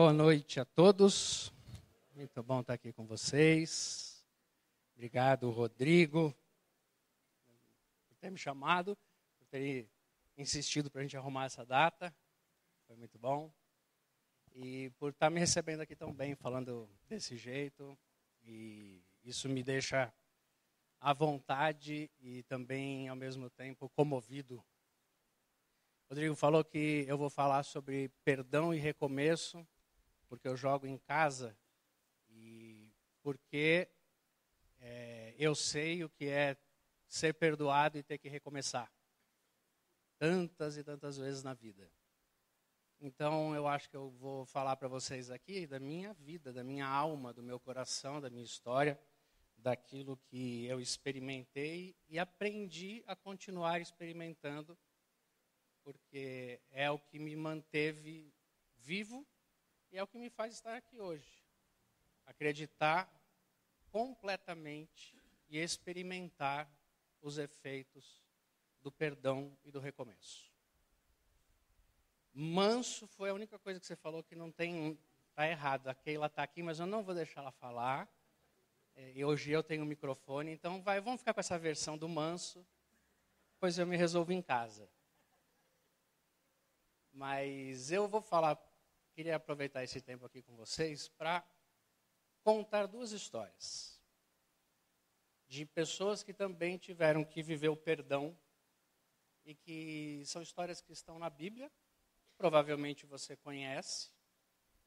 Boa noite a todos. Muito bom estar aqui com vocês. Obrigado, Rodrigo, por ter me chamado, por ter insistido para a gente arrumar essa data. Foi muito bom. E por estar me recebendo aqui tão bem, falando desse jeito. E isso me deixa à vontade e também, ao mesmo tempo, comovido. Rodrigo falou que eu vou falar sobre perdão e recomeço, porque eu jogo em casa e porque é, eu sei o que é ser perdoado e ter que recomeçar. Tantas e tantas vezes na vida. Então, eu acho que eu vou falar para vocês aqui da minha vida, da minha alma, do meu coração, da minha história, daquilo que eu experimentei e aprendi a continuar experimentando, porque é o que me manteve vivo e é o que me faz estar aqui hoje. Acreditar completamente e experimentar os efeitos do perdão e do recomeço. Manso foi a única coisa que você falou que não tem está errado. A Keila está aqui, mas eu não vou deixar ela falar. É, e hoje eu tenho o um microfone, então vai, vamos ficar com essa versão do manso. Depois eu me resolvo em casa. Mas eu vou falar, queria aproveitar esse tempo aqui com vocês para contar duas histórias de pessoas que também tiveram que viver o perdão e que são histórias que estão na Bíblia, provavelmente você conhece,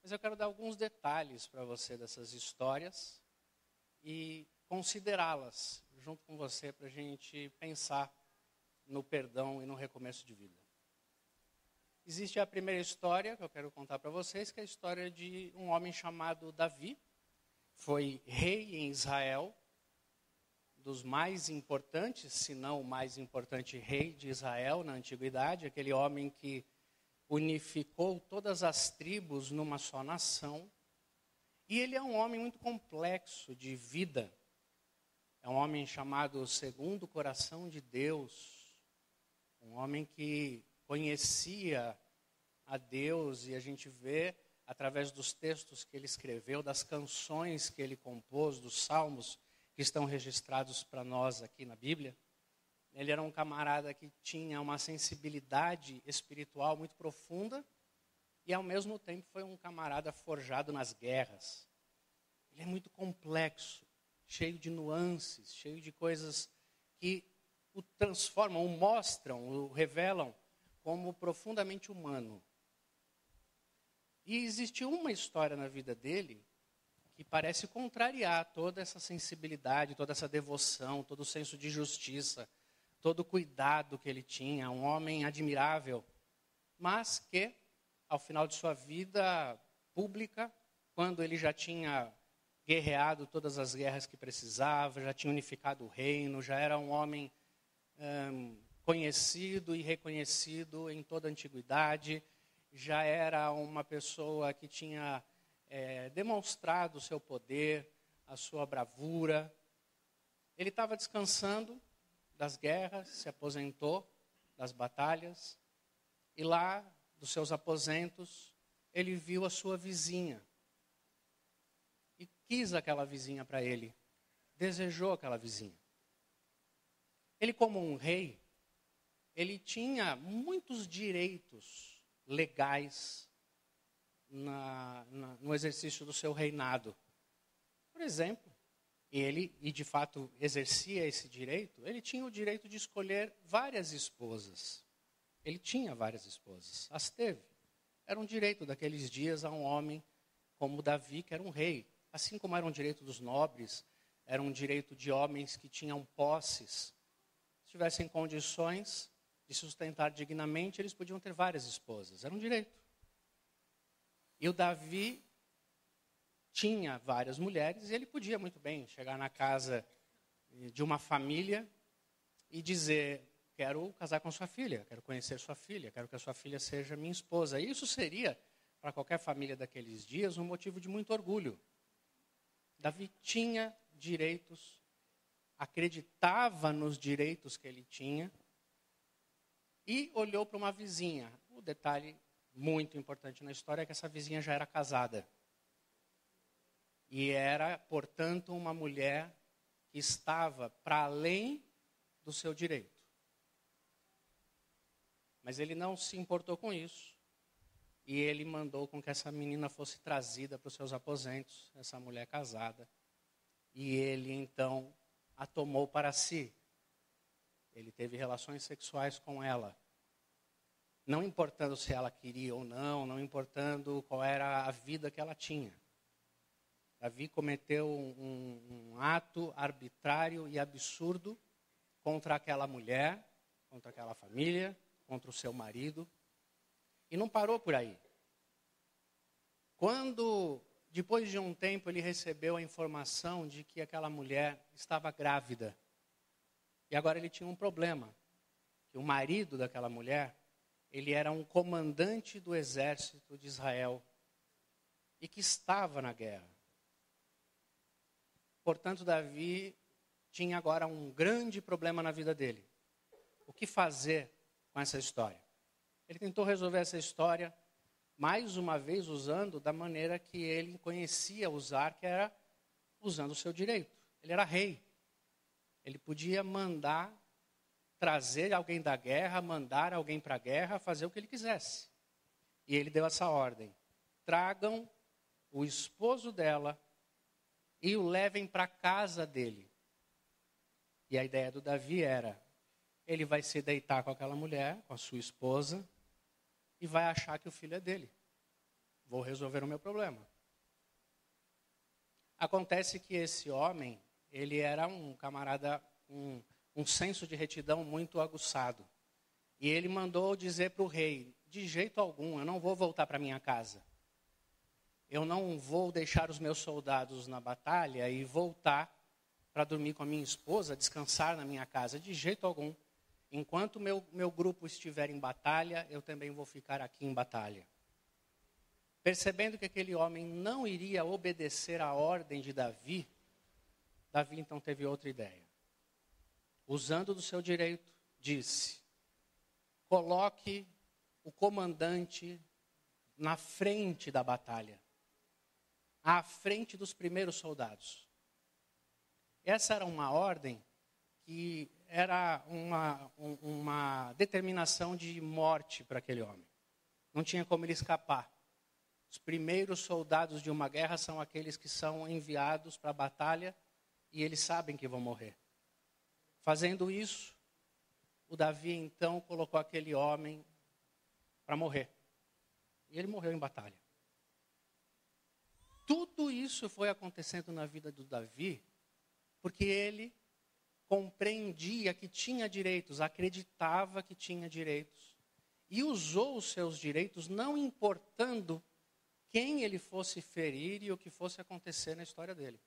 mas eu quero dar alguns detalhes para você dessas histórias e considerá-las junto com você para a gente pensar no perdão e no recomeço de vida. Existe a primeira história que eu quero contar para vocês, que é a história de um homem chamado Davi. Foi rei em Israel dos mais importantes, se não o mais importante rei de Israel na antiguidade, aquele homem que unificou todas as tribos numa só nação. E ele é um homem muito complexo de vida. É um homem chamado segundo o coração de Deus. Um homem que conhecia a Deus e a gente vê através dos textos que ele escreveu, das canções que ele compôs, dos salmos que estão registrados para nós aqui na Bíblia. Ele era um camarada que tinha uma sensibilidade espiritual muito profunda e, ao mesmo tempo, foi um camarada forjado nas guerras. Ele é muito complexo, cheio de nuances, cheio de coisas que o transformam, o mostram, o revelam como profundamente humano. E existe uma história na vida dele que parece contrariar toda essa sensibilidade, toda essa devoção, todo o senso de justiça, todo o cuidado que ele tinha, um homem admirável, mas que, ao final de sua vida pública, quando ele já tinha guerreado todas as guerras que precisava, já tinha unificado o reino, já era um homem hum, conhecido e reconhecido em toda a antiguidade, já era uma pessoa que tinha é, demonstrado o seu poder, a sua bravura. Ele estava descansando das guerras, se aposentou das batalhas, e lá, dos seus aposentos, ele viu a sua vizinha. E quis aquela vizinha para ele, desejou aquela vizinha. Ele, como um rei, ele tinha muitos direitos legais na, na, no exercício do seu reinado. Por exemplo, ele, e de fato exercia esse direito, ele tinha o direito de escolher várias esposas. Ele tinha várias esposas, as teve. Era um direito daqueles dias a um homem como Davi, que era um rei. Assim como era um direito dos nobres, era um direito de homens que tinham posses. Se tivessem condições de sustentar dignamente, eles podiam ter várias esposas. Era um direito. E o Davi tinha várias mulheres e ele podia muito bem chegar na casa de uma família e dizer: Quero casar com sua filha, quero conhecer sua filha, quero que a sua filha seja minha esposa. E isso seria, para qualquer família daqueles dias, um motivo de muito orgulho. Davi tinha direitos, acreditava nos direitos que ele tinha e olhou para uma vizinha. O detalhe muito importante na história é que essa vizinha já era casada. E era, portanto, uma mulher que estava para além do seu direito. Mas ele não se importou com isso. E ele mandou com que essa menina fosse trazida para os seus aposentos, essa mulher casada. E ele então a tomou para si. Ele teve relações sexuais com ela. Não importando se ela queria ou não, não importando qual era a vida que ela tinha. Davi cometeu um, um ato arbitrário e absurdo contra aquela mulher, contra aquela família, contra o seu marido. E não parou por aí. Quando, depois de um tempo, ele recebeu a informação de que aquela mulher estava grávida. E agora ele tinha um problema. Que o marido daquela mulher, ele era um comandante do exército de Israel e que estava na guerra. Portanto, Davi tinha agora um grande problema na vida dele. O que fazer com essa história. Ele tentou resolver essa história, mais uma vez usando da maneira que ele conhecia usar, que era usando o seu direito. Ele era rei. Ele podia mandar trazer alguém da guerra, mandar alguém para a guerra, fazer o que ele quisesse. E ele deu essa ordem: tragam o esposo dela e o levem para casa dele. E a ideia do Davi era: ele vai se deitar com aquela mulher, com a sua esposa, e vai achar que o filho é dele. Vou resolver o meu problema. Acontece que esse homem, ele era um camarada, um, um senso de retidão muito aguçado. E ele mandou dizer para o rei: de jeito algum, eu não vou voltar para minha casa. Eu não vou deixar os meus soldados na batalha e voltar para dormir com a minha esposa, descansar na minha casa, de jeito algum. Enquanto meu, meu grupo estiver em batalha, eu também vou ficar aqui em batalha. Percebendo que aquele homem não iria obedecer à ordem de Davi, Davi então teve outra ideia. Usando do seu direito, disse: coloque o comandante na frente da batalha, à frente dos primeiros soldados. Essa era uma ordem que era uma, uma determinação de morte para aquele homem. Não tinha como ele escapar. Os primeiros soldados de uma guerra são aqueles que são enviados para a batalha e eles sabem que vão morrer. Fazendo isso, o Davi então colocou aquele homem para morrer. E ele morreu em batalha. Tudo isso foi acontecendo na vida do Davi porque ele compreendia que tinha direitos, acreditava que tinha direitos e usou os seus direitos, não importando quem ele fosse ferir e o que fosse acontecer na história dele.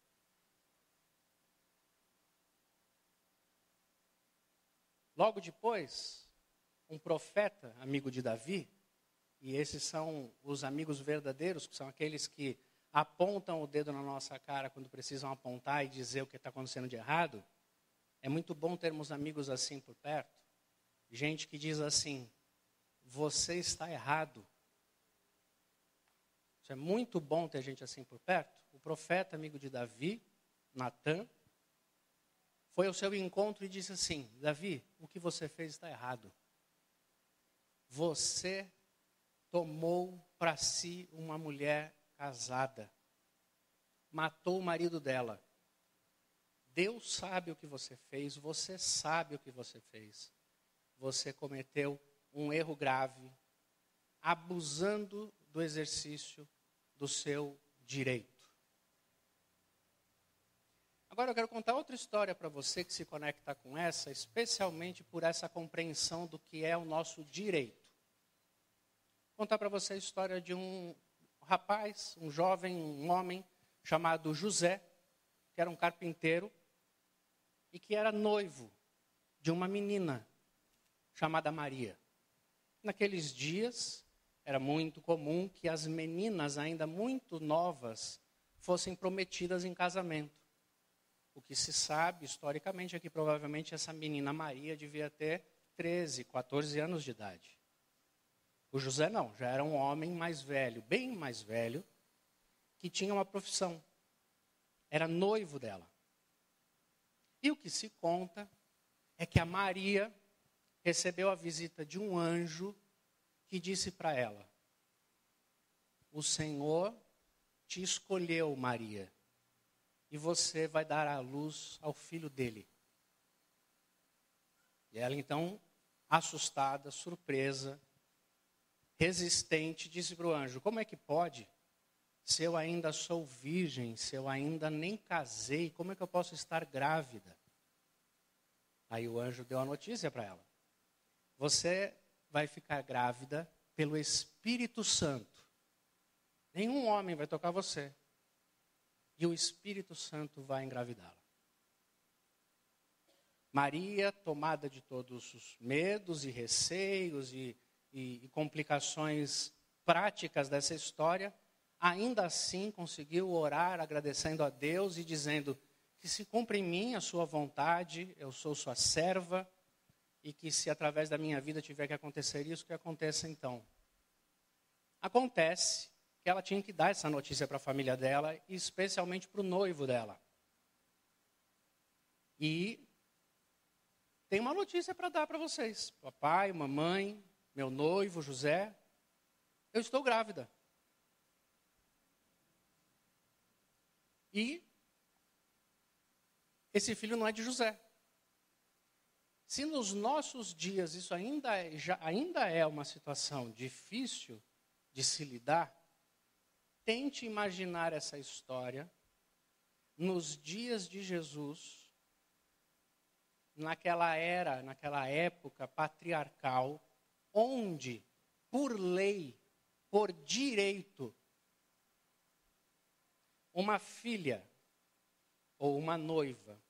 Logo depois, um profeta, amigo de Davi, e esses são os amigos verdadeiros, que são aqueles que apontam o dedo na nossa cara quando precisam apontar e dizer o que está acontecendo de errado. É muito bom termos amigos assim por perto. Gente que diz assim: você está errado. Isso é muito bom ter gente assim por perto. O profeta, amigo de Davi, Natan, foi ao seu encontro e disse assim: Davi, o que você fez está errado. Você tomou para si uma mulher casada, matou o marido dela. Deus sabe o que você fez, você sabe o que você fez. Você cometeu um erro grave, abusando do exercício do seu direito. Agora eu quero contar outra história para você que se conecta com essa, especialmente por essa compreensão do que é o nosso direito. Vou contar para você a história de um rapaz, um jovem, um homem chamado José, que era um carpinteiro e que era noivo de uma menina chamada Maria. Naqueles dias, era muito comum que as meninas, ainda muito novas, fossem prometidas em casamento. O que se sabe historicamente é que provavelmente essa menina Maria devia ter 13, 14 anos de idade. O José não, já era um homem mais velho, bem mais velho, que tinha uma profissão. Era noivo dela. E o que se conta é que a Maria recebeu a visita de um anjo que disse para ela: O Senhor te escolheu, Maria, e você vai dar à luz ao filho dele. E ela então, assustada, surpresa, resistente, disse para o anjo: Como é que pode? Se eu ainda sou virgem, se eu ainda nem casei, como é que eu posso estar grávida? Aí o anjo deu a notícia para ela: Você vai ficar grávida pelo Espírito Santo. Nenhum homem vai tocar você. E o Espírito Santo vai engravidá-la. Maria, tomada de todos os medos e receios e, e, e complicações práticas dessa história, ainda assim conseguiu orar agradecendo a Deus e dizendo: Que se cumpra em mim a sua vontade, eu sou sua serva, e que se através da minha vida tiver que acontecer isso, que aconteça então. Acontece que ela tinha que dar essa notícia para a família dela, e especialmente para o noivo dela. E tem uma notícia para dar para vocês. Papai, mamãe, meu noivo, José, eu estou grávida. E esse filho não é de José. Se nos nossos dias isso ainda é, já, ainda é uma situação difícil de se lidar, tente imaginar essa história nos dias de Jesus, naquela era, naquela época patriarcal, onde, por lei, por direito, uma filha ou uma noiva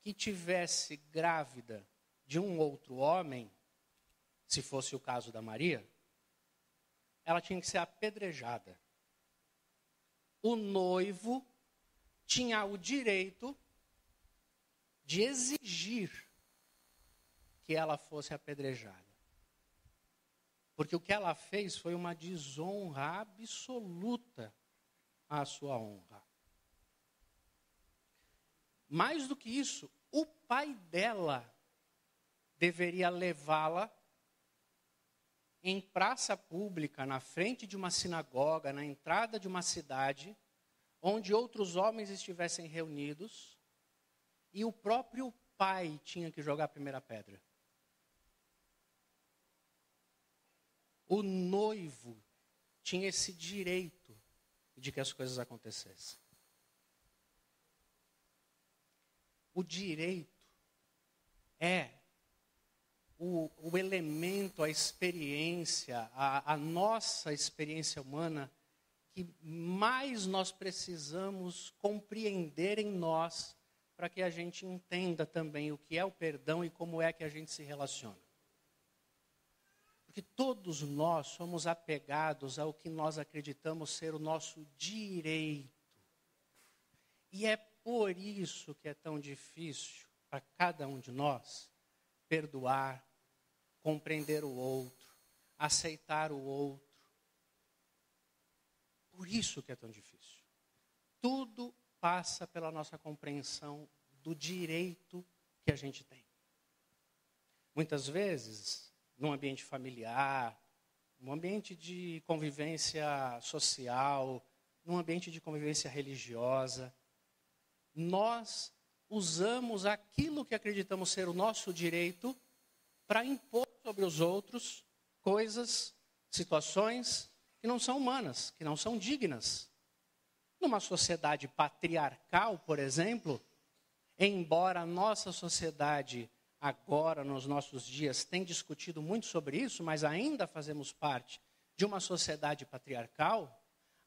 que tivesse grávida de um outro homem, se fosse o caso da Maria, ela tinha que ser apedrejada. O noivo tinha o direito de exigir que ela fosse apedrejada. Porque o que ela fez foi uma desonra absoluta à sua honra. Mais do que isso, o pai dela deveria levá-la em praça pública, na frente de uma sinagoga, na entrada de uma cidade, onde outros homens estivessem reunidos, e o próprio pai tinha que jogar a primeira pedra. O noivo tinha esse direito de que as coisas acontecessem. O direito é o, o elemento, a experiência, a, a nossa experiência humana que mais nós precisamos compreender em nós para que a gente entenda também o que é o perdão e como é que a gente se relaciona. Porque todos nós somos apegados ao que nós acreditamos ser o nosso direito. E é por isso que é tão difícil para cada um de nós perdoar, compreender o outro, aceitar o outro. Por isso que é tão difícil. Tudo passa pela nossa compreensão do direito que a gente tem. Muitas vezes, num ambiente familiar, num ambiente de convivência social, num ambiente de convivência religiosa, nós usamos aquilo que acreditamos ser o nosso direito para impor sobre os outros coisas, situações que não são humanas, que não são dignas. Numa sociedade patriarcal, por exemplo, embora a nossa sociedade agora, nos nossos dias, tenha discutido muito sobre isso, mas ainda fazemos parte de uma sociedade patriarcal,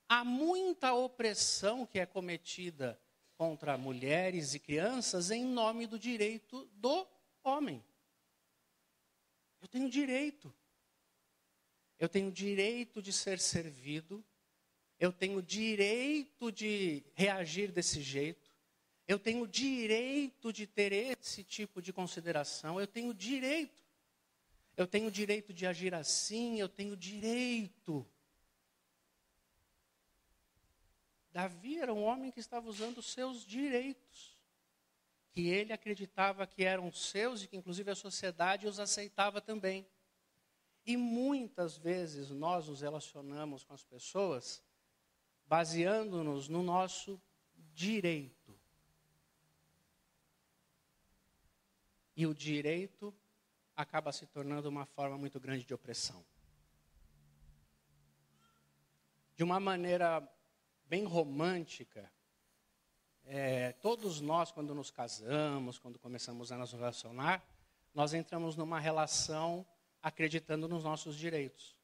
há muita opressão que é cometida contra mulheres e crianças em nome do direito do homem. Eu tenho direito. Eu tenho direito de ser servido. Eu tenho direito de reagir desse jeito. Eu tenho direito de ter esse tipo de consideração. Eu tenho direito. Eu tenho direito de agir assim, eu tenho direito. Davi era um homem que estava usando os seus direitos, que ele acreditava que eram seus e que, inclusive, a sociedade os aceitava também. E muitas vezes nós nos relacionamos com as pessoas baseando-nos no nosso direito. E o direito acaba se tornando uma forma muito grande de opressão. De uma maneira bem romântica, é, todos nós, quando nos casamos, quando começamos a nos relacionar, nós entramos numa relação acreditando nos nossos direitos.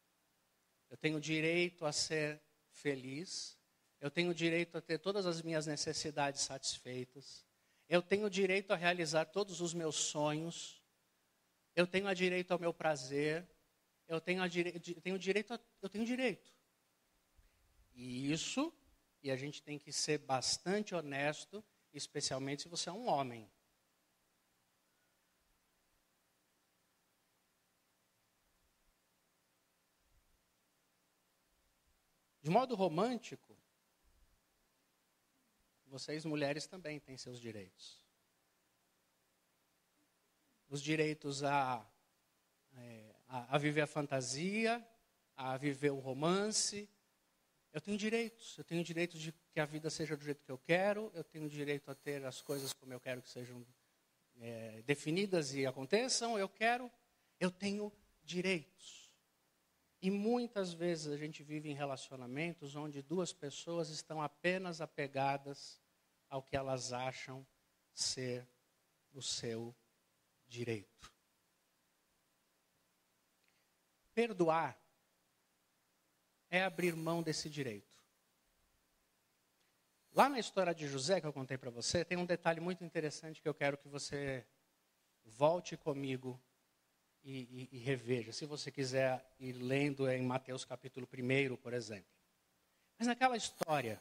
Eu tenho direito a ser feliz, eu tenho direito a ter todas as minhas necessidades satisfeitas, eu tenho direito a realizar todos os meus sonhos, eu tenho a direito ao meu prazer, eu tenho, dire... tenho direito a... eu tenho direito. E isso, e a gente tem que ser bastante honesto, especialmente se você é um homem. De modo romântico, vocês mulheres também têm seus direitos os direitos a, é, a, a viver a fantasia, a viver o romance. Eu tenho direitos. Eu tenho direito de que a vida seja do jeito que eu quero. Eu tenho direito a ter as coisas como eu quero que sejam é, definidas e aconteçam. Eu quero. Eu tenho direitos. E muitas vezes a gente vive em relacionamentos onde duas pessoas estão apenas apegadas ao que elas acham ser o seu direito. Perdoar é abrir mão desse direito. Lá na história de José que eu contei para você, tem um detalhe muito interessante que eu quero que você volte comigo e, e, e, reveja. Se você quiser ir lendo em Mateus capítulo 1, por exemplo. Mas naquela história,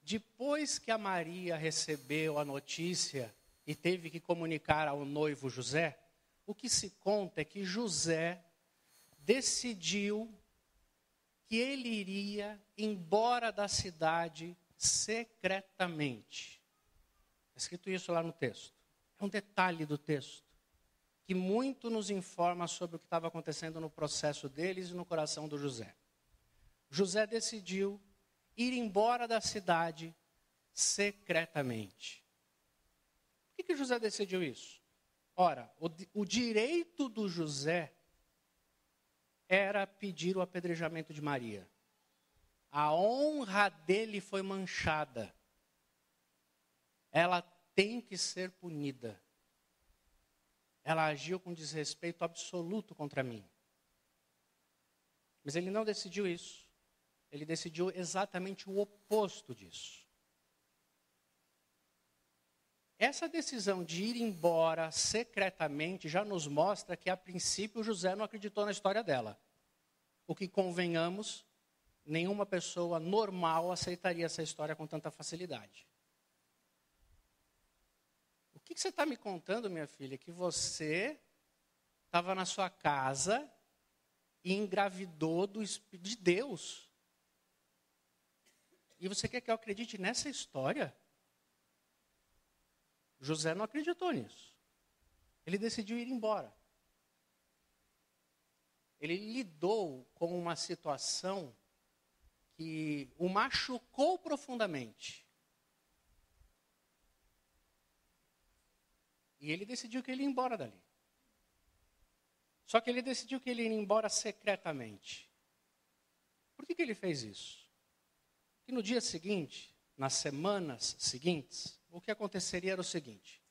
depois que a Maria recebeu a notícia e teve que comunicar ao noivo José, o que se conta é que José decidiu que ele iria embora da cidade secretamente. Está escrito isso lá no texto. É um detalhe do texto que muito nos informa sobre o que estava acontecendo no processo deles e no coração do José. José decidiu ir embora da cidade secretamente que, que José decidiu isso? Ora, o, o direito do José era pedir o apedrejamento de Maria. A honra dele foi manchada. Ela tem que ser punida. Ela agiu com desrespeito absoluto contra mim. Mas ele não decidiu isso. Ele decidiu exatamente o oposto disso. Essa decisão de ir embora secretamente já nos mostra que, a princípio, José não acreditou na história dela. O que, convenhamos, nenhuma pessoa normal aceitaria essa história com tanta facilidade. O que, você está me contando, minha filha? Que você estava na sua casa e engravidou do Espírito de Deus. E você quer que eu acredite nessa história? José não acreditou nisso. Ele decidiu ir embora. Ele lidou com uma situação que o machucou profundamente. E ele decidiu que ele ia embora dali. Só que ele decidiu que ele ia embora secretamente. Por que, que ele fez isso? Que no dia seguinte, nas semanas seguintes, o que aconteceria era o seguinte: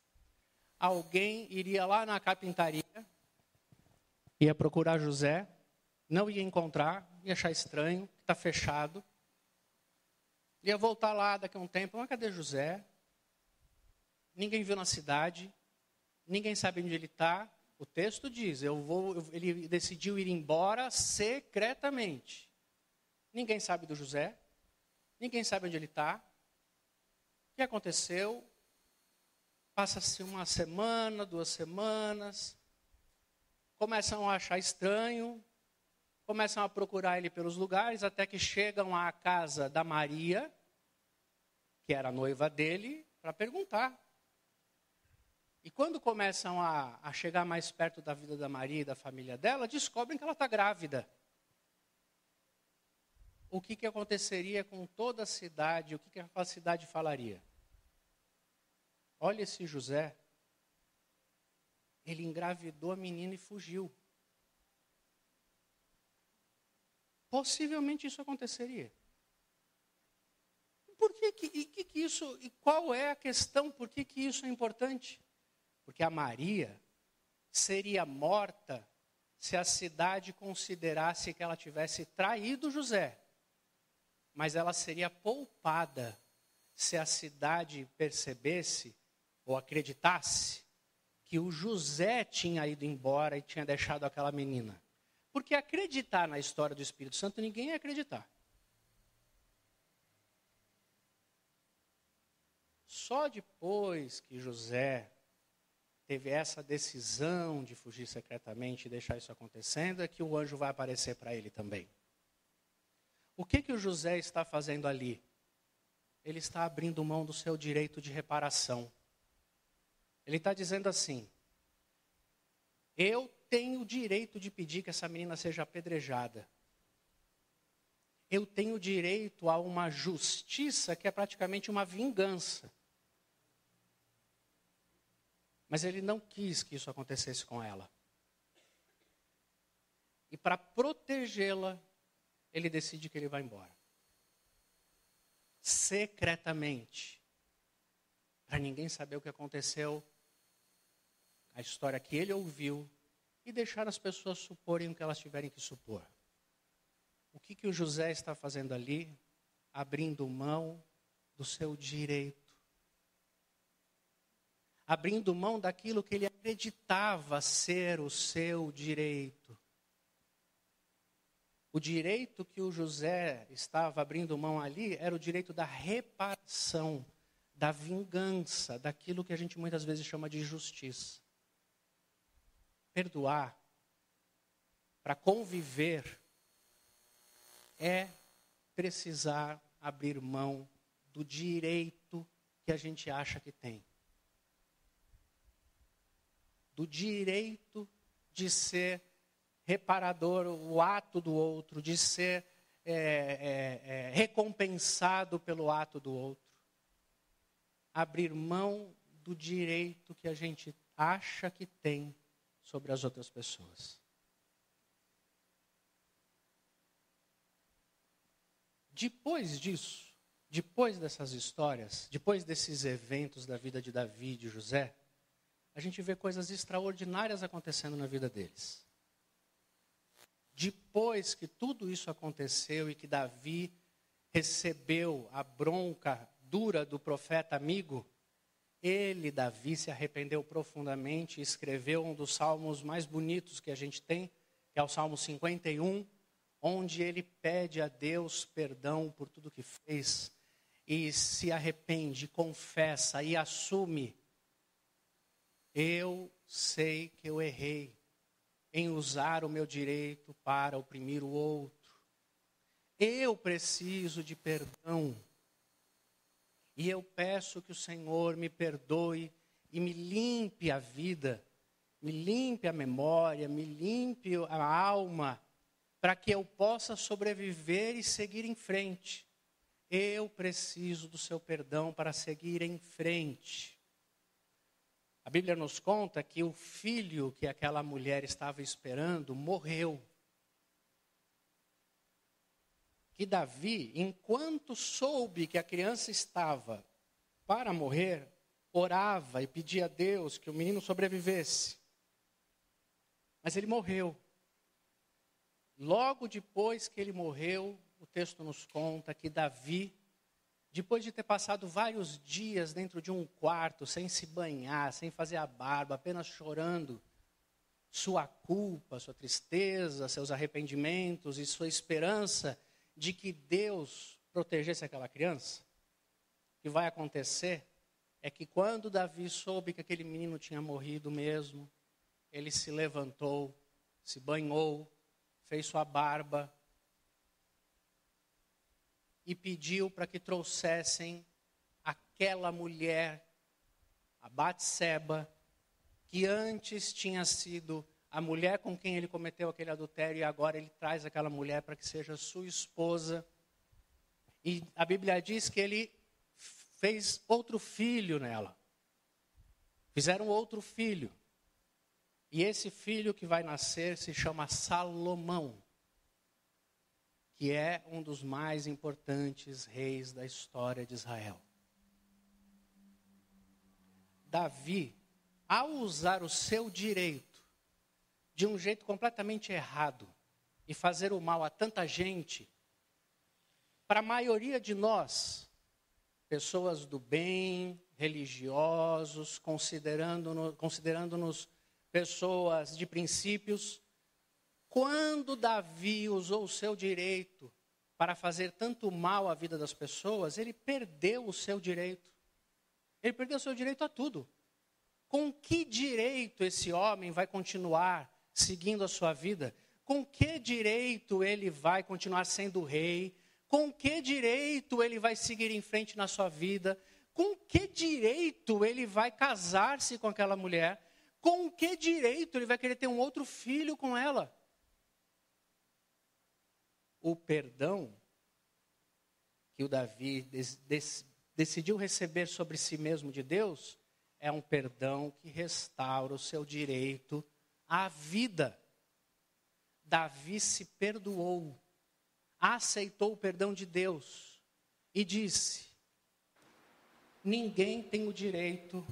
alguém iria lá na carpintaria, ia procurar José, não ia encontrar, ia achar estranho, está fechado. Ia voltar lá daqui a um tempo, mas cadê José? Ninguém viu na cidade, ninguém sabe onde ele está. O texto diz, eu vou, ele decidiu ir embora secretamente. Ninguém sabe do José, ninguém sabe onde ele está, o que aconteceu? Passa-se uma semana, duas semanas. Começam a achar estranho, começam a procurar ele pelos lugares, até que chegam à casa da Maria, que era noiva dele, para perguntar. E quando começam a, a, chegar mais perto da vida da Maria e da família dela, descobrem que ela está grávida. O que, que aconteceria com toda a cidade? O que, que a cidade falaria? Olha esse José. Ele engravidou a menina e fugiu. Possivelmente isso aconteceria. Por que, que, e que, que isso, e qual é a questão, por que, que isso é importante? Porque a Maria seria morta se a cidade considerasse que ela tivesse traído José. Mas ela seria poupada se a cidade percebesse ou acreditasse que o José tinha ido embora e tinha deixado aquela menina. Porque acreditar na história do Espírito Santo, ninguém ia acreditar. Só depois que José teve essa decisão de fugir secretamente e deixar isso acontecendo, é que o anjo vai aparecer para ele também. O que que o José está fazendo ali? Ele está abrindo mão do seu direito de reparação. Ele está dizendo assim: Eu tenho o direito de pedir que essa menina seja apedrejada. Eu tenho direito a uma justiça que é praticamente uma vingança. Mas ele não quis que isso acontecesse com ela. E para protegê-la, ele decide que ele vai embora. Secretamente. Para ninguém saber o que aconteceu, a história que ele ouviu, e deixar as pessoas suporem o que elas tiverem que supor. O que, que o José está fazendo ali? Abrindo mão do seu direito abrindo mão daquilo que ele acreditava ser o seu direito. O direito que o José estava abrindo mão ali era o direito da reparação, da vingança, daquilo que a gente muitas vezes chama de justiça. Perdoar, para conviver, é precisar abrir mão do direito que a gente acha que tem do direito de ser reparador, o ato do outro, de ser é, é, é, recompensado pelo ato do outro. Abrir mão do direito que a gente acha que tem sobre as outras pessoas. Depois disso, depois dessas histórias, depois desses eventos da vida de Davi e de José, a gente vê coisas extraordinárias acontecendo na vida deles. Depois que tudo isso aconteceu e que Davi recebeu a bronca dura do profeta amigo, ele, Davi, se arrependeu profundamente e escreveu um dos salmos mais bonitos que a gente tem, que é o Salmo 51, onde ele pede a Deus perdão por tudo que fez e se arrepende, confessa e assume eu sei que eu errei em usar o meu direito para oprimir o outro. Eu preciso de perdão. E eu peço que o Senhor me perdoe e me limpe a vida, me limpe a memória, me limpe a alma, para que eu possa sobreviver e seguir em frente. Eu preciso do seu perdão para seguir em frente. A Bíblia nos conta que o filho que aquela mulher estava esperando morreu. Que Davi, enquanto soube que a criança estava para morrer, orava e pedia a Deus que o menino sobrevivesse. Mas ele morreu. Logo depois que ele morreu, o texto nos conta que Davi depois de ter passado vários dias dentro de um quarto, sem se banhar, sem fazer a barba, apenas chorando, sua culpa, sua tristeza, seus arrependimentos e sua esperança de que Deus protegesse aquela criança, o que vai acontecer é que quando Davi soube que aquele menino tinha morrido mesmo, ele se levantou se banhou, fez sua barba e pediu para que trouxessem aquela mulher, a Batseba, que antes tinha sido a mulher com quem ele cometeu aquele adultério e agora ele traz aquela mulher para que seja sua esposa. E a Bíblia diz que ele fez outro filho nela. Fizeram outro filho. E esse filho que vai nascer se chama Salomão, que é um dos mais importantes reis da história de Israel. Davi, ao usar o seu direito, de um jeito completamente errado e fazer o mal a tanta gente, para a maioria de nós, pessoas do bem, religiosos, considerando-nos considerando pessoas de princípios, quando Davi usou o seu direito para fazer tanto mal à vida das pessoas, ele perdeu o seu direito. Ele perdeu o seu direito a tudo. Com que direito esse homem vai continuar seguindo a sua vida, com que direito ele vai continuar sendo rei? Com que direito ele vai seguir em frente na sua vida? Com que direito ele vai casar-se com aquela mulher? Com que direito ele vai querer ter um outro filho com ela? O perdão que o Davi decidiu receber sobre si mesmo de Deus é um perdão que restaura o seu direito a vida. Davi se perdoou, aceitou o perdão de Deus e disse: Ninguém tem o direito,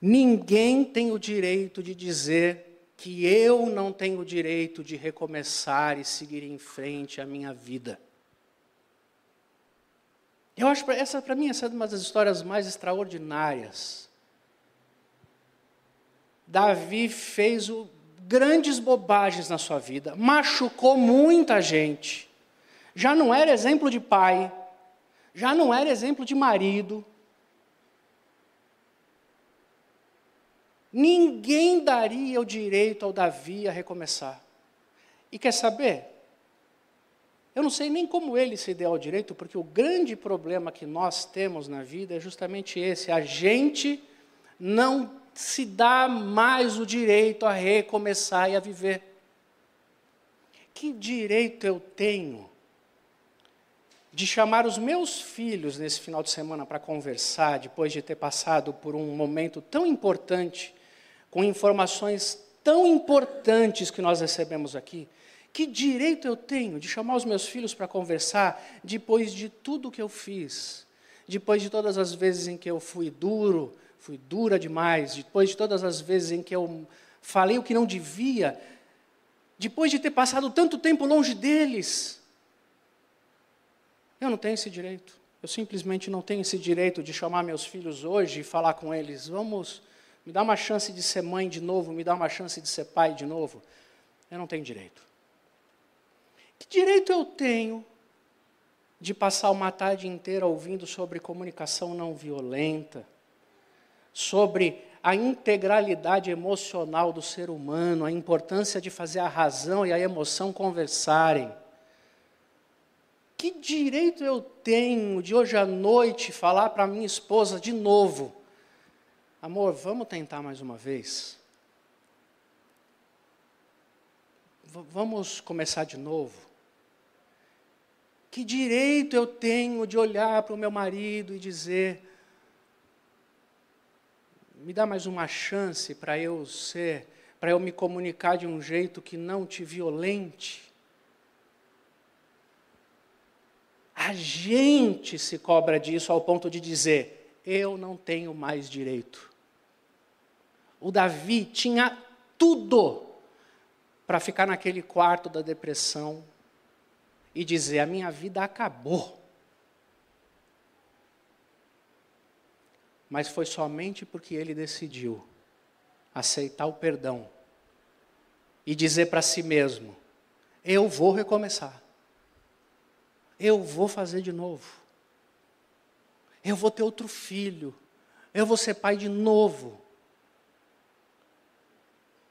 ninguém tem o direito de dizer que eu não tenho o direito de recomeçar e seguir em frente a minha vida. Eu acho essa para mim essa é uma das histórias mais extraordinárias Davi fez o, grandes bobagens na sua vida, machucou muita gente. Já não era exemplo de pai, já não era exemplo de marido. Ninguém daria o direito ao Davi a recomeçar. E quer saber? Eu não sei nem como ele se deu ao direito, porque o grande problema que nós temos na vida é justamente esse: a gente não se dá mais o direito a recomeçar e a viver. Que direito eu tenho de chamar os meus filhos nesse final de semana para conversar, depois de ter passado por um momento tão importante, com informações tão importantes que nós recebemos aqui? Que direito eu tenho de chamar os meus filhos para conversar depois de tudo que eu fiz? Depois de todas as vezes em que eu fui duro, fui dura demais, depois de todas as vezes em que eu falei o que não devia, depois de ter passado tanto tempo longe deles, eu não tenho esse direito. Eu simplesmente não tenho esse direito de chamar meus filhos hoje e falar com eles: vamos, me dá uma chance de ser mãe de novo, me dá uma chance de ser pai de novo. Eu não tenho direito. Que direito eu tenho de passar uma tarde inteira ouvindo sobre comunicação não violenta? Sobre a integralidade emocional do ser humano, a importância de fazer a razão e a emoção conversarem. Que direito eu tenho de hoje à noite falar para minha esposa de novo? Amor, vamos tentar mais uma vez? V vamos começar de novo? Que direito eu tenho de olhar para o meu marido e dizer: me dá mais uma chance para eu ser, para eu me comunicar de um jeito que não te violente. A gente se cobra disso ao ponto de dizer: eu não tenho mais direito. O Davi tinha tudo para ficar naquele quarto da depressão e dizer: a minha vida acabou. Mas foi somente porque ele decidiu aceitar o perdão e dizer para si mesmo: eu vou recomeçar, eu vou fazer de novo, eu vou ter outro filho, eu vou ser pai de novo.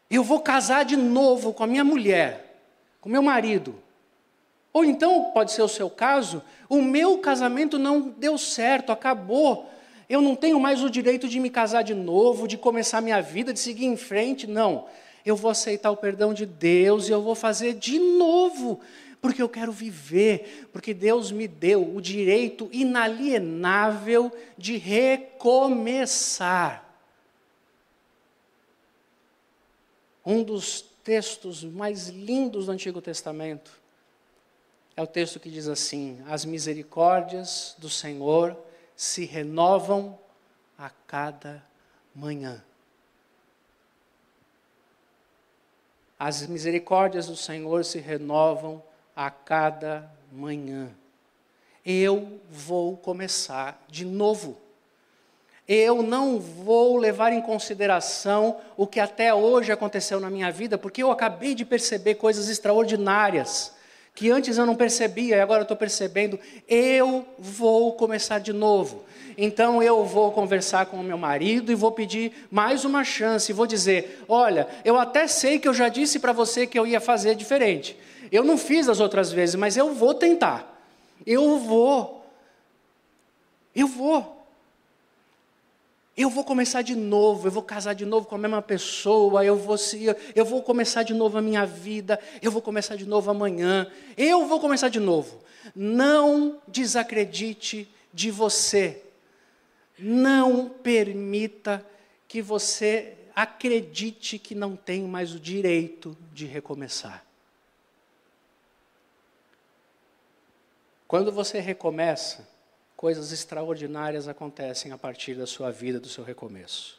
eu vou casar de novo com a minha mulher, com meu marido. Ou então, pode ser o seu caso, o meu casamento não deu certo, acabou. Eu não tenho mais o direito de me casar de novo, de começar minha vida, de seguir em frente. Não. Eu vou aceitar o perdão de Deus e eu vou fazer de novo, porque eu quero viver, porque Deus me deu o direito inalienável de recomeçar. Um dos textos mais lindos do Antigo Testamento é o texto que diz assim: As misericórdias do Senhor se renovam a cada manhã. As misericórdias do Senhor se renovam a cada manhã. Eu vou começar de novo eu não vou levar em consideração o que até hoje aconteceu na minha vida, porque eu acabei de perceber coisas extraordinárias que antes eu não percebia e agora eu estou percebendo. Eu vou começar de novo. Então eu vou conversar com o meu marido e vou pedir mais uma chance. E vou dizer: olha, eu até sei que eu já disse para você que eu ia fazer diferente. Eu não fiz as outras vezes, mas eu vou tentar. Eu vou. Eu vou. Eu vou começar de novo, eu vou casar de novo com a mesma pessoa, eu vou, eu vou começar de novo a minha vida, eu vou começar de novo amanhã, eu vou começar de novo. Não desacredite de você. Não permita que você acredite que não tem mais o direito de recomeçar. Quando você recomeça, coisas extraordinárias acontecem a partir da sua vida, do seu recomeço.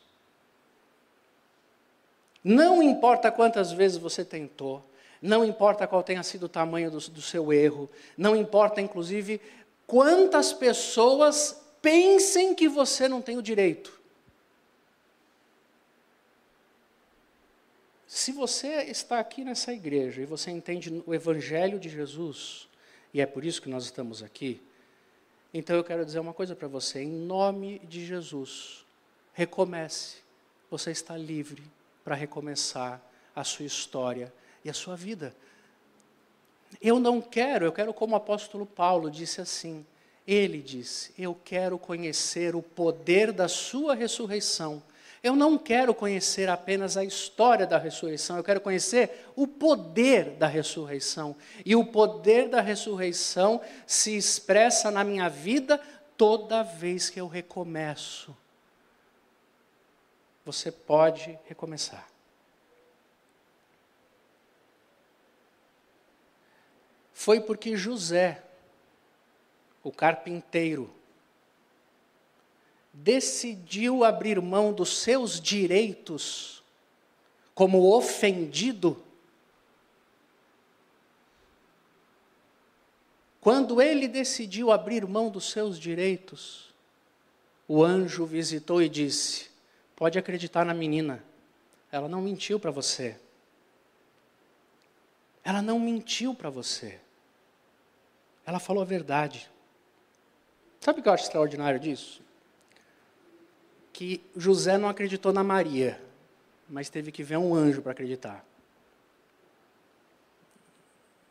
Não importa quantas vezes você tentou, não importa qual tenha sido o tamanho do, do seu erro, não importa, inclusive, quantas pessoas pensem que você não tem o direito. Se você está aqui nessa igreja e você entende o Evangelho de Jesus, e é por isso que nós estamos aqui, então eu quero dizer uma coisa para você, em nome de Jesus, recomece. Você está livre para recomeçar a sua história e a sua vida. Eu não quero, eu quero como o apóstolo Paulo disse assim. Ele disse: Eu quero conhecer o poder da sua ressurreição eu não quero conhecer apenas a história da ressurreição, eu quero conhecer o poder da ressurreição. E o poder da ressurreição se expressa na minha vida toda vez que eu recomeço. Você pode recomeçar. Foi porque José, o carpinteiro, decidiu abrir mão dos seus direitos como ofendido, quando ele decidiu abrir mão dos seus direitos, o anjo visitou e disse: Pode acreditar na menina, ela não mentiu para você. Ela não mentiu para você. Ela falou a verdade. Sabe o que eu acho extraordinário disso? Que José não acreditou na Maria, mas teve que ver um anjo para acreditar.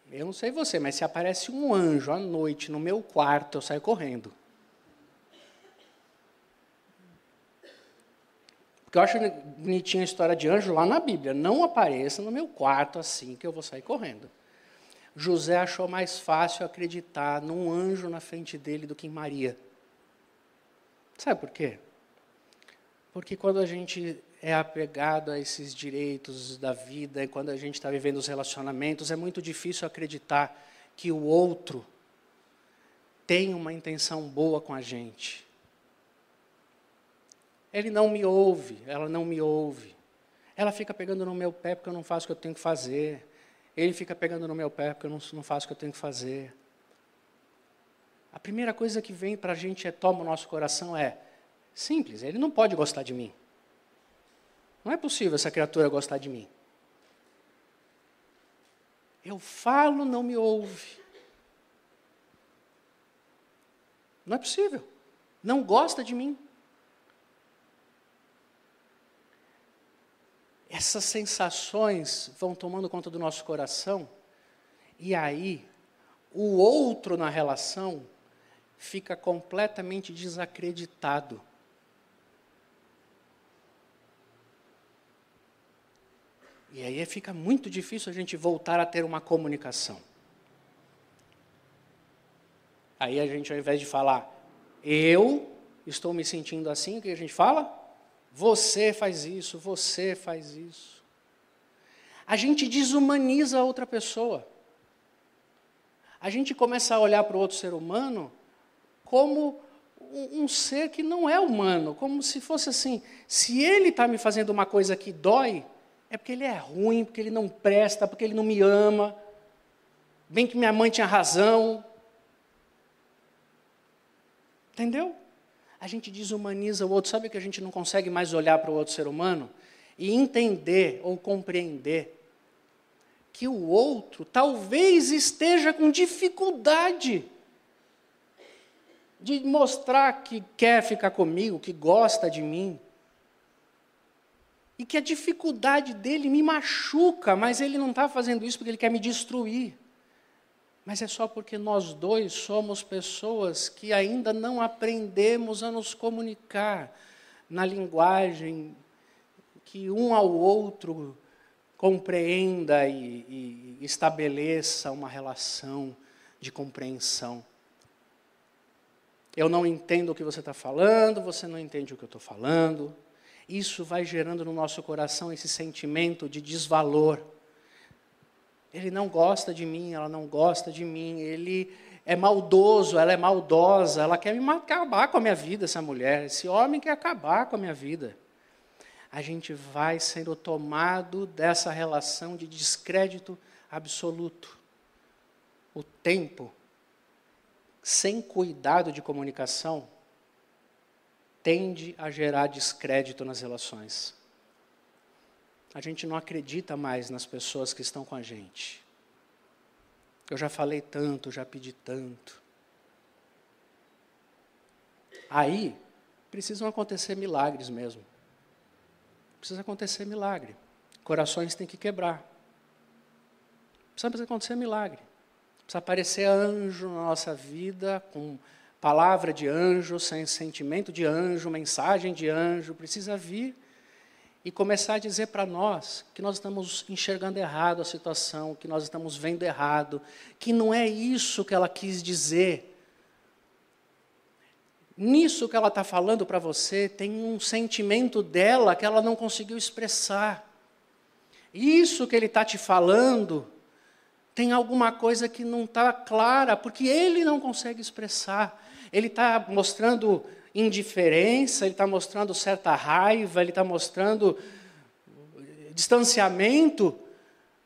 Eu não sei você, mas se aparece um anjo à noite no meu quarto, eu saio correndo. Porque eu acho bonitinha a história de anjo lá na Bíblia. Não apareça no meu quarto assim que eu vou sair correndo. José achou mais fácil acreditar num anjo na frente dele do que em Maria. Sabe por quê? Porque quando a gente é apegado a esses direitos da vida, e quando a gente está vivendo os relacionamentos, é muito difícil acreditar que o outro tem uma intenção boa com a gente. Ele não me ouve, ela não me ouve. Ela fica pegando no meu pé porque eu não faço o que eu tenho que fazer. Ele fica pegando no meu pé porque eu não, não faço o que eu tenho que fazer. A primeira coisa que vem para a gente é toma o nosso coração é Simples, ele não pode gostar de mim. Não é possível essa criatura gostar de mim. Eu falo, não me ouve. Não é possível. Não gosta de mim. Essas sensações vão tomando conta do nosso coração, e aí o outro na relação fica completamente desacreditado. E aí fica muito difícil a gente voltar a ter uma comunicação. Aí a gente, ao invés de falar, eu estou me sentindo assim, o que a gente fala? Você faz isso, você faz isso. A gente desumaniza a outra pessoa. A gente começa a olhar para o outro ser humano como um, um ser que não é humano, como se fosse assim: se ele está me fazendo uma coisa que dói, é porque ele é ruim, porque ele não presta, porque ele não me ama. Bem que minha mãe tinha razão. Entendeu? A gente desumaniza o outro. Sabe que a gente não consegue mais olhar para o outro ser humano e entender ou compreender que o outro talvez esteja com dificuldade de mostrar que quer ficar comigo, que gosta de mim e que a dificuldade dele me machuca, mas ele não está fazendo isso porque ele quer me destruir. Mas é só porque nós dois somos pessoas que ainda não aprendemos a nos comunicar na linguagem que um ao outro compreenda e, e estabeleça uma relação de compreensão. Eu não entendo o que você está falando, você não entende o que eu estou falando isso vai gerando no nosso coração esse sentimento de desvalor. Ele não gosta de mim, ela não gosta de mim, ele é maldoso, ela é maldosa, ela quer me acabar com a minha vida, essa mulher, esse homem quer acabar com a minha vida. A gente vai sendo tomado dessa relação de descrédito absoluto. O tempo, sem cuidado de comunicação, tende a gerar descrédito nas relações. A gente não acredita mais nas pessoas que estão com a gente. Eu já falei tanto, já pedi tanto. Aí, precisam acontecer milagres mesmo. Precisa acontecer milagre. Corações têm que quebrar. Precisa acontecer milagre. Precisa aparecer anjo na nossa vida com palavra de anjo, sentimento de anjo, mensagem de anjo, precisa vir e começar a dizer para nós que nós estamos enxergando errado a situação, que nós estamos vendo errado, que não é isso que ela quis dizer. Nisso que ela está falando para você, tem um sentimento dela que ela não conseguiu expressar. Isso que ele está te falando, tem alguma coisa que não está clara, porque ele não consegue expressar ele está mostrando indiferença, ele está mostrando certa raiva, ele está mostrando distanciamento,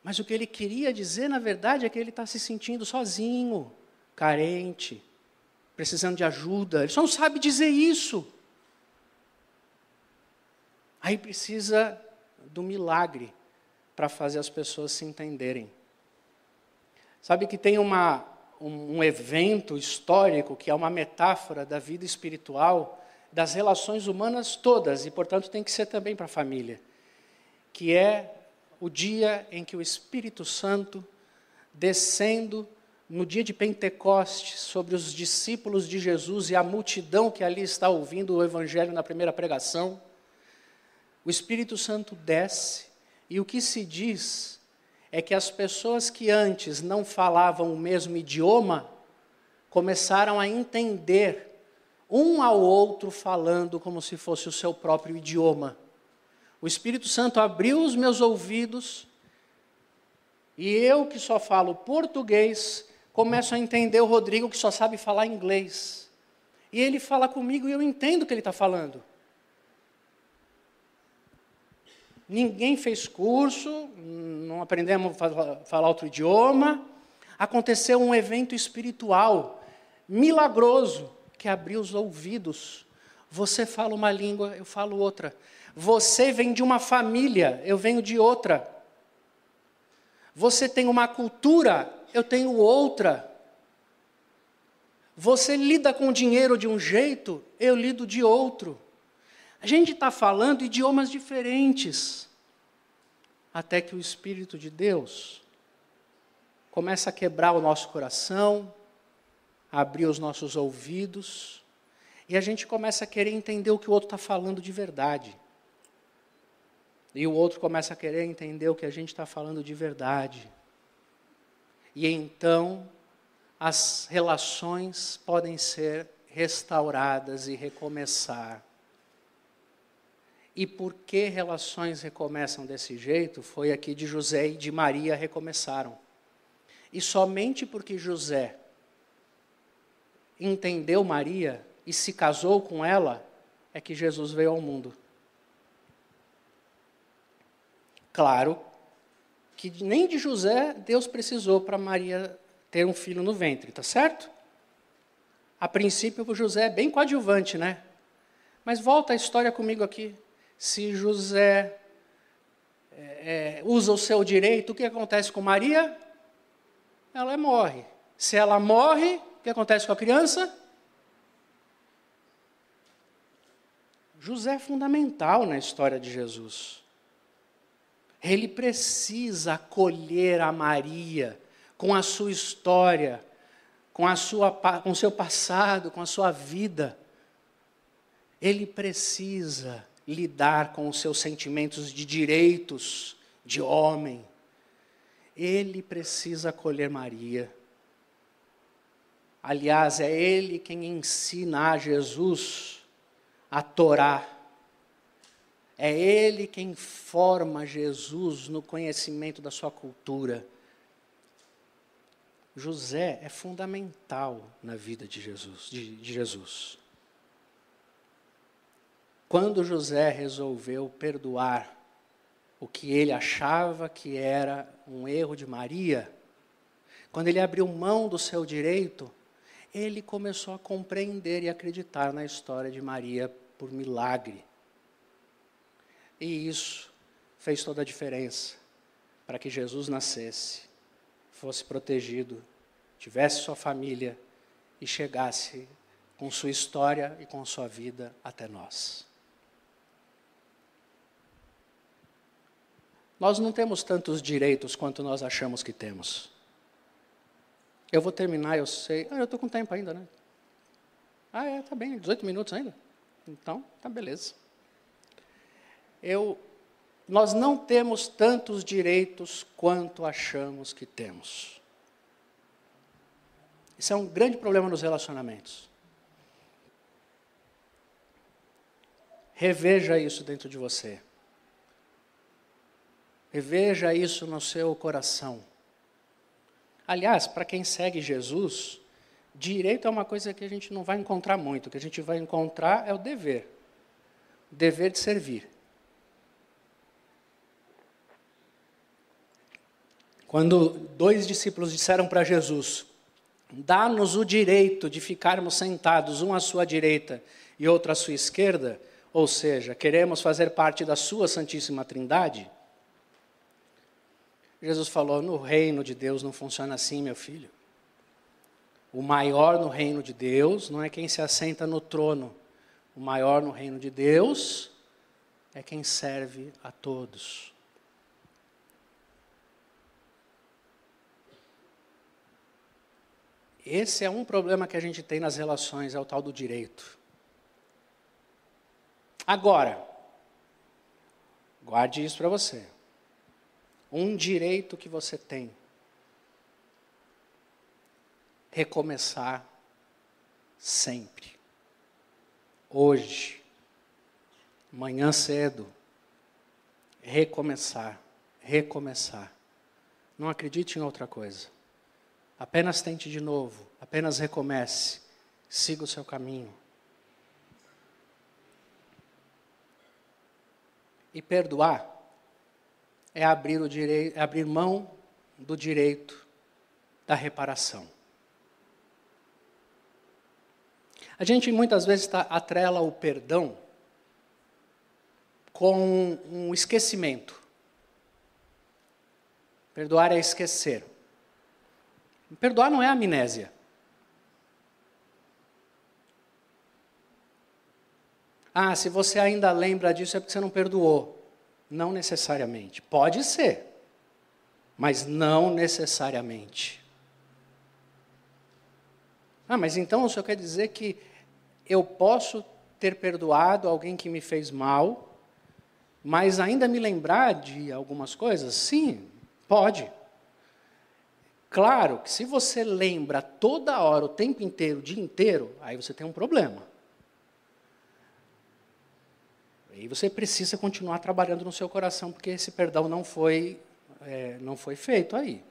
mas o que ele queria dizer, na verdade, é que ele está se sentindo sozinho, carente, precisando de ajuda. Ele só não sabe dizer isso. Aí precisa do milagre para fazer as pessoas se entenderem. Sabe que tem uma um, um evento histórico que é uma metáfora da vida espiritual, das relações humanas todas, e portanto tem que ser também para a família, que é o dia em que o Espírito Santo, descendo no dia de Pentecostes sobre os discípulos de Jesus e a multidão que ali está ouvindo o Evangelho na primeira pregação, o Espírito Santo desce e o que se diz é que as pessoas que antes não falavam o mesmo idioma começaram a entender um ao outro falando como se fosse o seu próprio idioma. O Espírito Santo abriu os meus ouvidos e eu, que só falo português, começo a entender o Rodrigo, que só sabe falar inglês. E ele fala comigo e eu entendo o que ele está falando. Ninguém fez curso, não aprendemos a falar outro idioma. Aconteceu um evento espiritual milagroso que abriu os ouvidos. Você fala uma língua, eu falo outra. Você vem de uma família, eu venho de outra. Você tem uma cultura, eu tenho outra. Você lida com o dinheiro de um jeito, eu lido de outro. A gente está falando idiomas diferentes. até que o Espírito de Deus começa a quebrar o nosso coração, a abrir os nossos ouvidos, e a gente começa a querer entender o que o outro está falando de verdade. E o outro começa a querer entender o que a gente está falando de verdade. E então as relações podem ser restauradas e recomeçar. E por que relações recomeçam desse jeito? Foi aqui de José e de Maria recomeçaram. E somente porque José entendeu Maria e se casou com ela, é que Jesus veio ao mundo. Claro que nem de José Deus precisou para Maria ter um filho no ventre, tá certo? A princípio, o José é bem coadjuvante, né? Mas volta a história comigo aqui. Se José é, é, usa o seu direito, o que acontece com Maria? Ela morre. Se ela morre, o que acontece com a criança? José é fundamental na história de Jesus. Ele precisa acolher a Maria com a sua história, com a sua com o seu passado, com a sua vida. Ele precisa lidar com os seus sentimentos de direitos de homem. Ele precisa acolher Maria. Aliás, é ele quem ensina a Jesus a Torá é Ele quem forma Jesus no conhecimento da sua cultura. José é fundamental na vida de Jesus, de, de Jesus. Quando José resolveu perdoar o que ele achava que era um erro de Maria, quando ele abriu mão do seu direito, ele começou a compreender e acreditar na história de Maria por milagre. E isso fez toda a diferença para que Jesus nascesse, fosse protegido, tivesse sua família e chegasse com sua história e com sua vida até nós. Nós não temos tantos direitos quanto nós achamos que temos. Eu vou terminar, eu sei. Ah, eu estou com tempo ainda, né? Ah, é, tá bem, 18 minutos ainda. Então, tá beleza eu, nós não temos tantos direitos quanto achamos que temos. Isso é um grande problema nos relacionamentos. Reveja isso dentro de você. Reveja isso no seu coração. Aliás, para quem segue Jesus, direito é uma coisa que a gente não vai encontrar muito. O que a gente vai encontrar é o dever. O dever de servir. Quando dois discípulos disseram para Jesus: Dá-nos o direito de ficarmos sentados, um à sua direita e outro à sua esquerda, ou seja, queremos fazer parte da sua Santíssima Trindade. Jesus falou: No reino de Deus não funciona assim, meu filho. O maior no reino de Deus não é quem se assenta no trono. O maior no reino de Deus é quem serve a todos. Esse é um problema que a gente tem nas relações, é o tal do direito. Agora, guarde isso para você. Um direito que você tem. Recomeçar sempre. Hoje, amanhã cedo, recomeçar, recomeçar. Não acredite em outra coisa. Apenas tente de novo, apenas recomece, siga o seu caminho. E perdoar é abrir, o é abrir mão do direito da reparação. A gente muitas vezes tá, atrela o perdão com um esquecimento. Perdoar é esquecer. Perdoar não é amnésia. Ah, se você ainda lembra disso é porque você não perdoou. Não necessariamente. Pode ser, mas não necessariamente. Ah, mas então o senhor quer dizer que eu posso ter perdoado alguém que me fez mal, mas ainda me lembrar de algumas coisas? Sim, pode. Claro que se você lembra toda hora, o tempo inteiro, o dia inteiro, aí você tem um problema. E você precisa continuar trabalhando no seu coração, porque esse perdão não foi, é, não foi feito aí.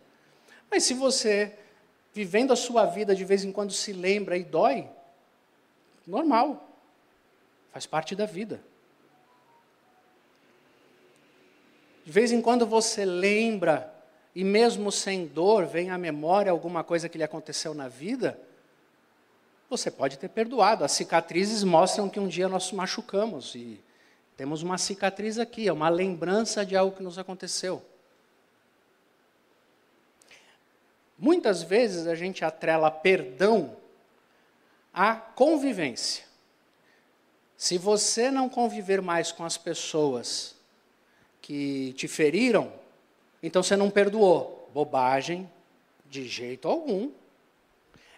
Mas se você, vivendo a sua vida, de vez em quando se lembra e dói, normal. Faz parte da vida. De vez em quando você lembra, e mesmo sem dor, vem à memória alguma coisa que lhe aconteceu na vida, você pode ter perdoado. As cicatrizes mostram que um dia nós machucamos e temos uma cicatriz aqui, é uma lembrança de algo que nos aconteceu. Muitas vezes a gente atrela perdão à convivência. Se você não conviver mais com as pessoas que te feriram, então você não perdoou. Bobagem, de jeito algum.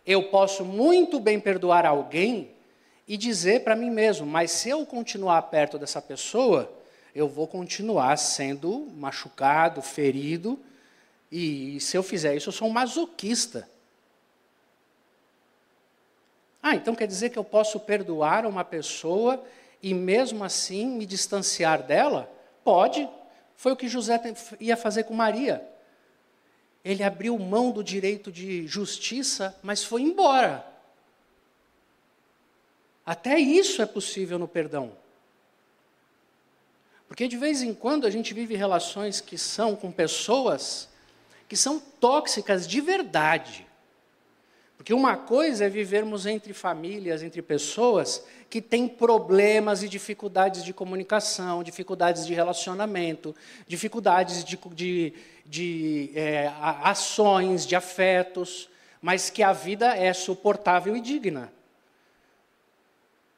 Eu posso muito bem perdoar alguém e dizer para mim mesmo, mas se eu continuar perto dessa pessoa, eu vou continuar sendo machucado, ferido, e se eu fizer isso, eu sou um masoquista. Ah, então quer dizer que eu posso perdoar uma pessoa e mesmo assim me distanciar dela? Pode. Foi o que José ia fazer com Maria. Ele abriu mão do direito de justiça, mas foi embora. Até isso é possível no perdão. Porque de vez em quando a gente vive relações que são com pessoas que são tóxicas de verdade. Porque uma coisa é vivermos entre famílias, entre pessoas que têm problemas e dificuldades de comunicação, dificuldades de relacionamento, dificuldades de, de, de é, ações, de afetos, mas que a vida é suportável e digna.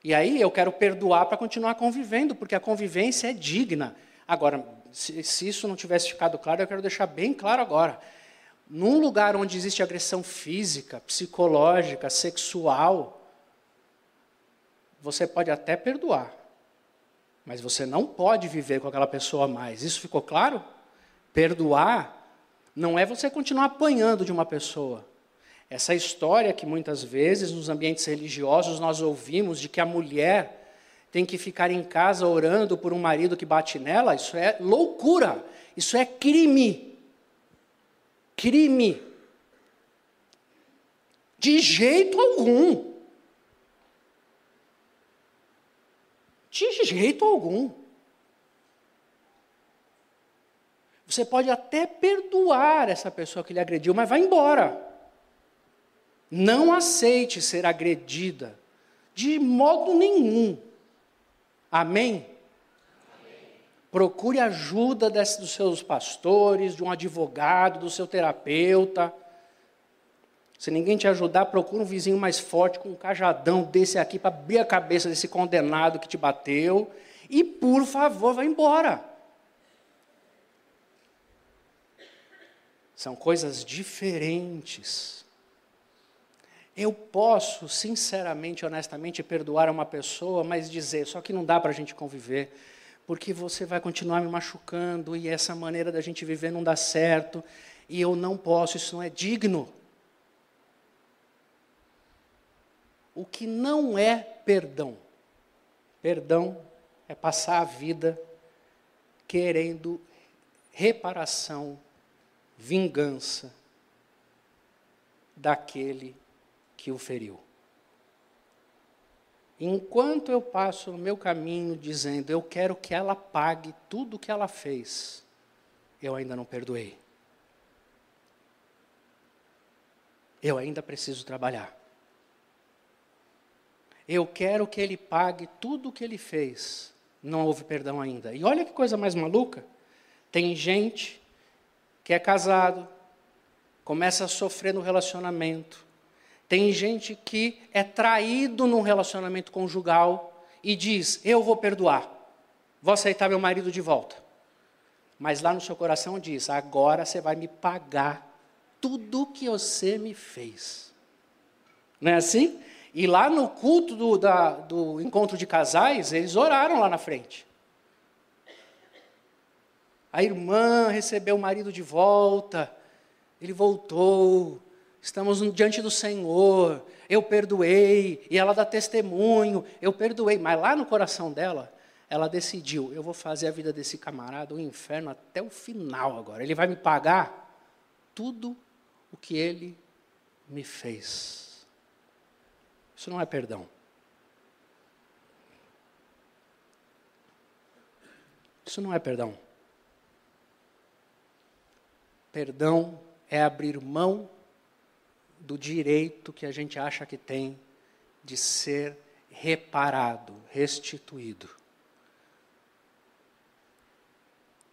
E aí eu quero perdoar para continuar convivendo, porque a convivência é digna. Agora, se, se isso não tivesse ficado claro, eu quero deixar bem claro agora. Num lugar onde existe agressão física, psicológica, sexual, você pode até perdoar, mas você não pode viver com aquela pessoa mais. Isso ficou claro? Perdoar não é você continuar apanhando de uma pessoa. Essa história que muitas vezes nos ambientes religiosos nós ouvimos de que a mulher tem que ficar em casa orando por um marido que bate nela, isso é loucura, isso é crime crime. De jeito algum. De jeito algum. Você pode até perdoar essa pessoa que lhe agrediu, mas vai embora. Não aceite ser agredida de modo nenhum. Amém? Procure ajuda desse, dos seus pastores, de um advogado, do seu terapeuta. Se ninguém te ajudar, procure um vizinho mais forte com um cajadão desse aqui para abrir a cabeça desse condenado que te bateu. E, por favor, vá embora. São coisas diferentes. Eu posso, sinceramente, honestamente, perdoar uma pessoa, mas dizer, só que não dá para a gente conviver porque você vai continuar me machucando e essa maneira da gente viver não dá certo e eu não posso, isso não é digno. O que não é perdão? Perdão é passar a vida querendo reparação, vingança daquele que o feriu. Enquanto eu passo no meu caminho dizendo, eu quero que ela pague tudo o que ela fez, eu ainda não perdoei. Eu ainda preciso trabalhar. Eu quero que ele pague tudo o que ele fez. Não houve perdão ainda. E olha que coisa mais maluca. Tem gente que é casado, começa a sofrer no relacionamento, tem gente que é traído num relacionamento conjugal e diz: Eu vou perdoar, vou aceitar meu marido de volta. Mas lá no seu coração diz: agora você vai me pagar tudo que você me fez. Não é assim? E lá no culto do, da, do encontro de casais, eles oraram lá na frente. A irmã recebeu o marido de volta, ele voltou, estamos diante do Senhor, eu perdoei, e ela dá testemunho, eu perdoei, mas lá no coração dela, ela decidiu: eu vou fazer a vida desse camarada um inferno até o final agora, ele vai me pagar tudo o que ele me fez. Isso não é perdão. Isso não é perdão. Perdão é abrir mão do direito que a gente acha que tem de ser reparado, restituído.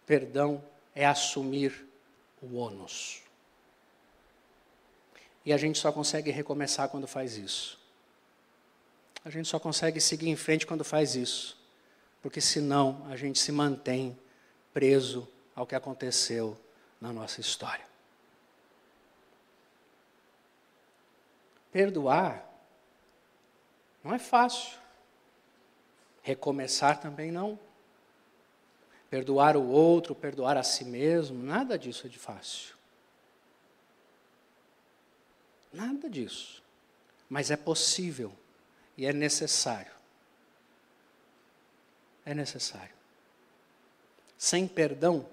Perdão é assumir o ônus. E a gente só consegue recomeçar quando faz isso. A gente só consegue seguir em frente quando faz isso. Porque senão a gente se mantém preso ao que aconteceu na nossa história. Perdoar não é fácil. Recomeçar também não. Perdoar o outro, perdoar a si mesmo, nada disso é de fácil. Nada disso. Mas é possível e é necessário. É necessário. Sem perdão,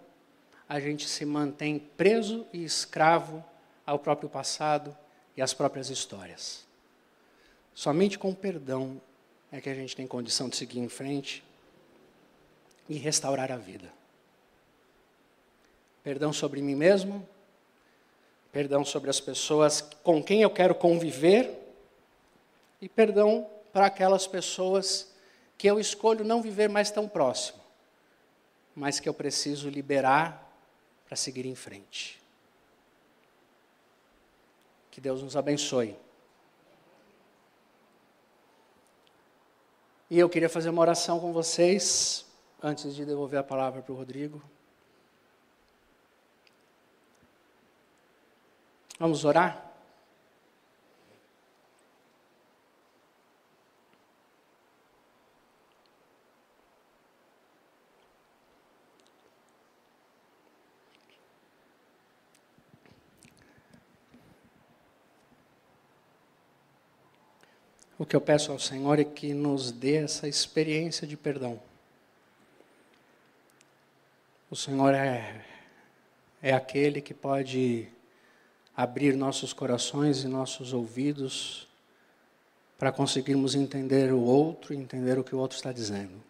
a gente se mantém preso e escravo ao próprio passado e às próprias histórias. Somente com perdão é que a gente tem condição de seguir em frente e restaurar a vida. Perdão sobre mim mesmo, perdão sobre as pessoas com quem eu quero conviver e perdão para aquelas pessoas que eu escolho não viver mais tão próximo, mas que eu preciso liberar para seguir em frente. Que Deus nos abençoe. E eu queria fazer uma oração com vocês, antes de devolver a palavra para o Rodrigo. Vamos orar? O que eu peço ao Senhor é que nos dê essa experiência de perdão. O Senhor é, é aquele que pode abrir nossos corações e nossos ouvidos para conseguirmos entender o outro e entender o que o outro está dizendo.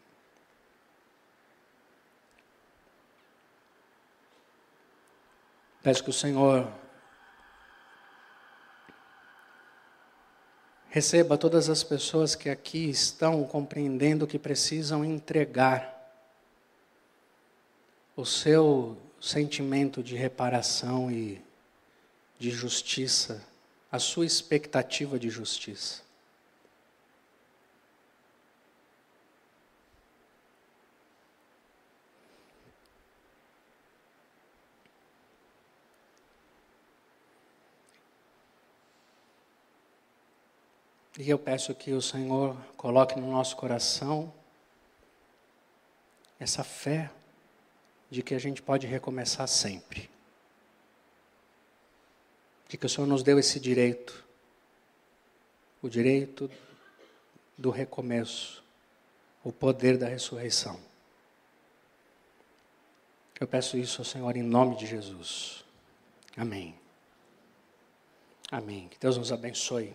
Peço que o Senhor Receba todas as pessoas que aqui estão compreendendo que precisam entregar o seu sentimento de reparação e de justiça, a sua expectativa de justiça. E eu peço que o Senhor coloque no nosso coração essa fé de que a gente pode recomeçar sempre. De que o Senhor nos deu esse direito, o direito do recomeço, o poder da ressurreição. Eu peço isso ao Senhor em nome de Jesus. Amém. Amém. Que Deus nos abençoe.